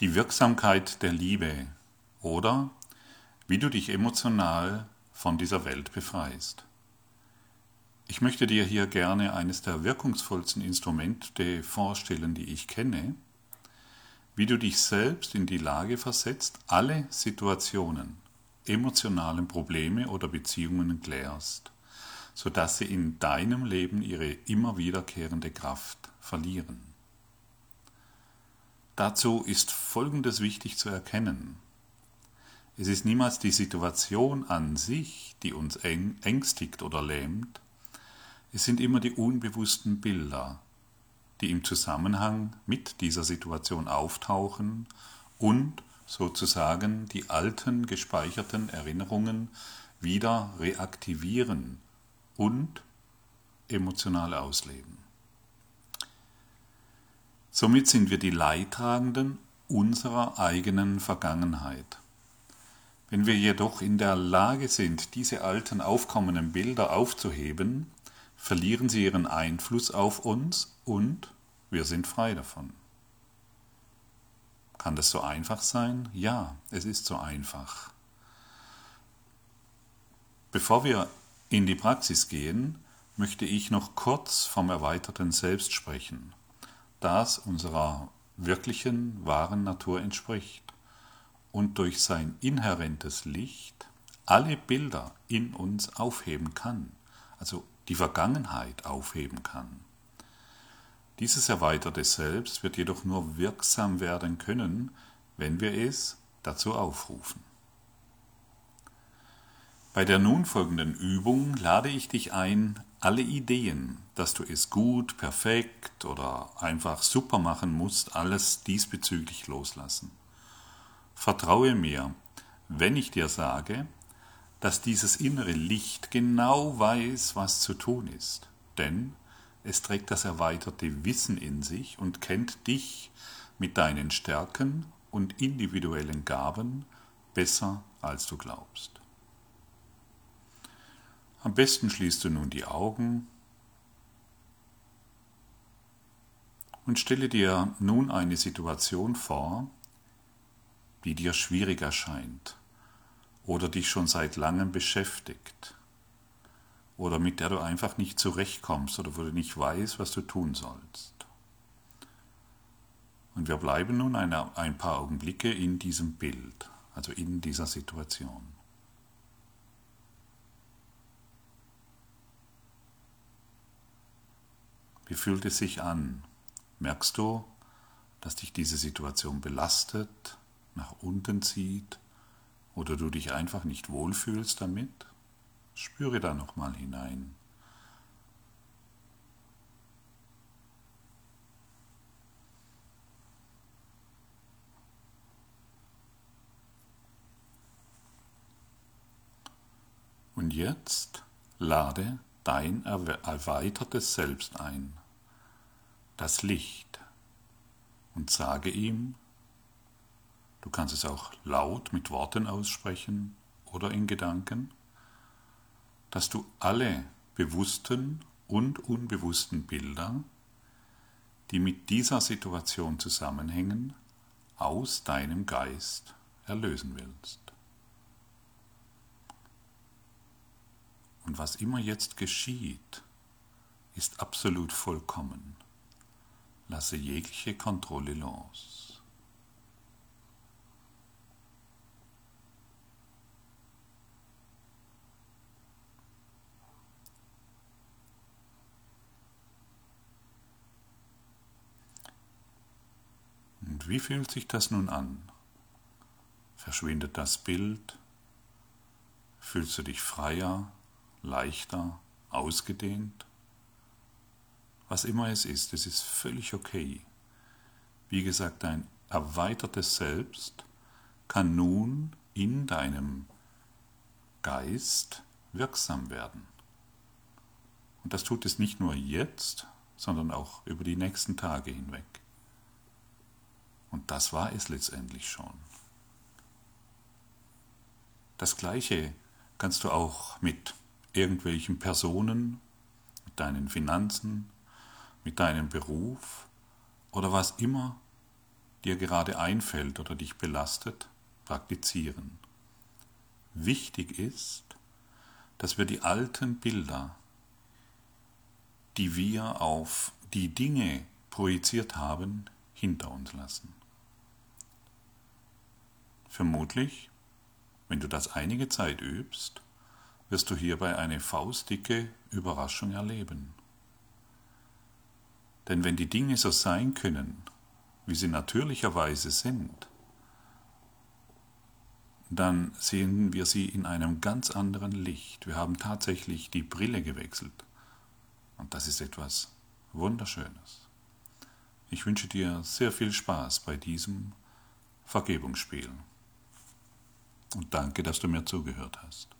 Die Wirksamkeit der Liebe oder wie du dich emotional von dieser Welt befreist. Ich möchte dir hier gerne eines der wirkungsvollsten Instrumente vorstellen, die ich kenne, wie du dich selbst in die Lage versetzt, alle Situationen, emotionalen Probleme oder Beziehungen klärst, sodass sie in deinem Leben ihre immer wiederkehrende Kraft verlieren. Dazu ist Folgendes wichtig zu erkennen. Es ist niemals die Situation an sich, die uns ängstigt oder lähmt, es sind immer die unbewussten Bilder, die im Zusammenhang mit dieser Situation auftauchen und sozusagen die alten gespeicherten Erinnerungen wieder reaktivieren und emotional ausleben. Somit sind wir die Leidtragenden unserer eigenen Vergangenheit. Wenn wir jedoch in der Lage sind, diese alten aufkommenden Bilder aufzuheben, verlieren sie ihren Einfluss auf uns und wir sind frei davon. Kann das so einfach sein? Ja, es ist so einfach. Bevor wir in die Praxis gehen, möchte ich noch kurz vom erweiterten Selbst sprechen das unserer wirklichen, wahren Natur entspricht und durch sein inhärentes Licht alle Bilder in uns aufheben kann, also die Vergangenheit aufheben kann. Dieses erweiterte Selbst wird jedoch nur wirksam werden können, wenn wir es dazu aufrufen. Bei der nun folgenden Übung lade ich dich ein, alle Ideen, dass du es gut, perfekt oder einfach super machen musst, alles diesbezüglich loslassen. Vertraue mir, wenn ich dir sage, dass dieses innere Licht genau weiß, was zu tun ist, denn es trägt das erweiterte Wissen in sich und kennt dich mit deinen Stärken und individuellen Gaben besser, als du glaubst. Am besten schließt du nun die Augen und stelle dir nun eine Situation vor, die dir schwierig erscheint oder dich schon seit langem beschäftigt oder mit der du einfach nicht zurechtkommst oder wo du nicht weißt, was du tun sollst. Und wir bleiben nun ein paar Augenblicke in diesem Bild, also in dieser Situation. Wie fühlt es sich an? Merkst du, dass dich diese Situation belastet, nach unten zieht oder du dich einfach nicht wohlfühlst damit? Spüre da nochmal hinein. Und jetzt lade dein erweitertes Selbst ein, das Licht, und sage ihm, du kannst es auch laut mit Worten aussprechen oder in Gedanken, dass du alle bewussten und unbewussten Bilder, die mit dieser Situation zusammenhängen, aus deinem Geist erlösen willst. Und was immer jetzt geschieht, ist absolut vollkommen. Lasse jegliche Kontrolle los. Und wie fühlt sich das nun an? Verschwindet das Bild? Fühlst du dich freier, leichter, ausgedehnt. Was immer es ist, es ist völlig okay. Wie gesagt, dein erweitertes Selbst kann nun in deinem Geist wirksam werden. Und das tut es nicht nur jetzt, sondern auch über die nächsten Tage hinweg. Und das war es letztendlich schon. Das Gleiche kannst du auch mit irgendwelchen Personen, mit deinen Finanzen, mit deinem Beruf oder was immer dir gerade einfällt oder dich belastet, praktizieren. Wichtig ist, dass wir die alten Bilder, die wir auf die Dinge projiziert haben, hinter uns lassen. Vermutlich, wenn du das einige Zeit übst, wirst du hierbei eine faustdicke Überraschung erleben. Denn wenn die Dinge so sein können, wie sie natürlicherweise sind, dann sehen wir sie in einem ganz anderen Licht. Wir haben tatsächlich die Brille gewechselt. Und das ist etwas Wunderschönes. Ich wünsche dir sehr viel Spaß bei diesem Vergebungsspiel. Und danke, dass du mir zugehört hast.